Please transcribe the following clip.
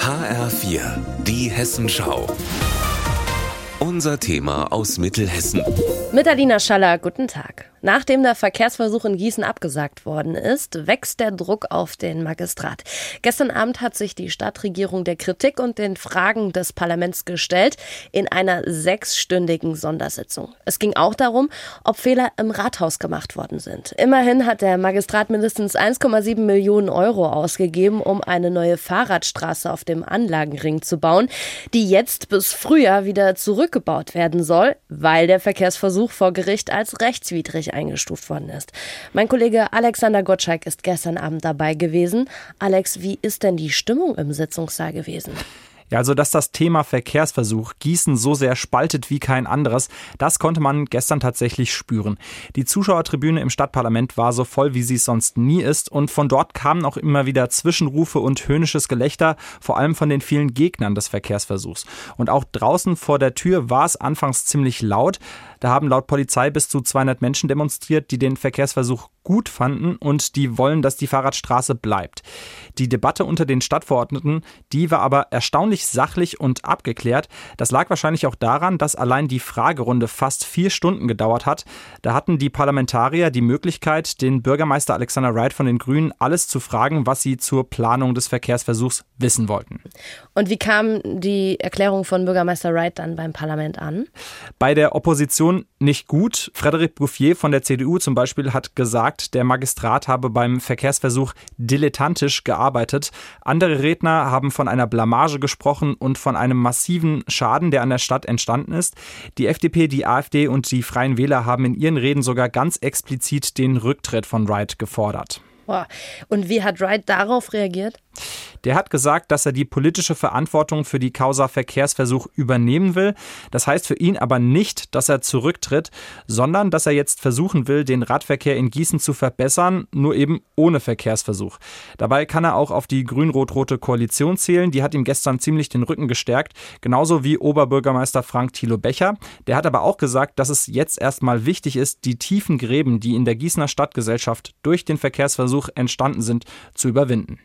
HR4, die Hessenschau. Unser Thema aus Mittelhessen. Mit Alina Schaller, guten Tag. Nachdem der Verkehrsversuch in Gießen abgesagt worden ist, wächst der Druck auf den Magistrat. Gestern Abend hat sich die Stadtregierung der Kritik und den Fragen des Parlaments gestellt in einer sechsstündigen Sondersitzung. Es ging auch darum, ob Fehler im Rathaus gemacht worden sind. Immerhin hat der Magistrat mindestens 1,7 Millionen Euro ausgegeben, um eine neue Fahrradstraße auf dem Anlagenring zu bauen, die jetzt bis Frühjahr wieder zurückgebaut werden soll, weil der Verkehrsversuch vor Gericht als rechtswidrig eingestuft worden ist. Mein Kollege Alexander Gottschalk ist gestern Abend dabei gewesen. Alex, wie ist denn die Stimmung im Sitzungssaal gewesen? Ja, also dass das Thema Verkehrsversuch Gießen so sehr spaltet wie kein anderes, das konnte man gestern tatsächlich spüren. Die Zuschauertribüne im Stadtparlament war so voll, wie sie es sonst nie ist und von dort kamen auch immer wieder Zwischenrufe und höhnisches Gelächter, vor allem von den vielen Gegnern des Verkehrsversuchs. Und auch draußen vor der Tür war es anfangs ziemlich laut. Da haben laut Polizei bis zu 200 Menschen demonstriert, die den Verkehrsversuch gut fanden und die wollen, dass die Fahrradstraße bleibt. Die Debatte unter den Stadtverordneten, die war aber erstaunlich sachlich und abgeklärt. Das lag wahrscheinlich auch daran, dass allein die Fragerunde fast vier Stunden gedauert hat. Da hatten die Parlamentarier die Möglichkeit, den Bürgermeister Alexander Wright von den Grünen alles zu fragen, was sie zur Planung des Verkehrsversuchs wissen wollten. Und wie kam die Erklärung von Bürgermeister Wright dann beim Parlament an? Bei der Opposition nicht gut. Frédéric Bouffier von der CDU zum Beispiel hat gesagt, der Magistrat habe beim Verkehrsversuch dilettantisch gearbeitet. Andere Redner haben von einer Blamage gesprochen und von einem massiven Schaden, der an der Stadt entstanden ist. Die FDP, die AfD und die Freien Wähler haben in ihren Reden sogar ganz explizit den Rücktritt von Wright gefordert. Und wie hat Wright darauf reagiert? Der hat gesagt, dass er die politische Verantwortung für die Causa Verkehrsversuch übernehmen will. Das heißt für ihn aber nicht, dass er zurücktritt, sondern dass er jetzt versuchen will, den Radverkehr in Gießen zu verbessern, nur eben ohne Verkehrsversuch. Dabei kann er auch auf die grün-rot-rote Koalition zählen. Die hat ihm gestern ziemlich den Rücken gestärkt, genauso wie Oberbürgermeister Frank Thilo Becher. Der hat aber auch gesagt, dass es jetzt erstmal wichtig ist, die tiefen Gräben, die in der Gießener Stadtgesellschaft durch den Verkehrsversuch entstanden sind, zu überwinden.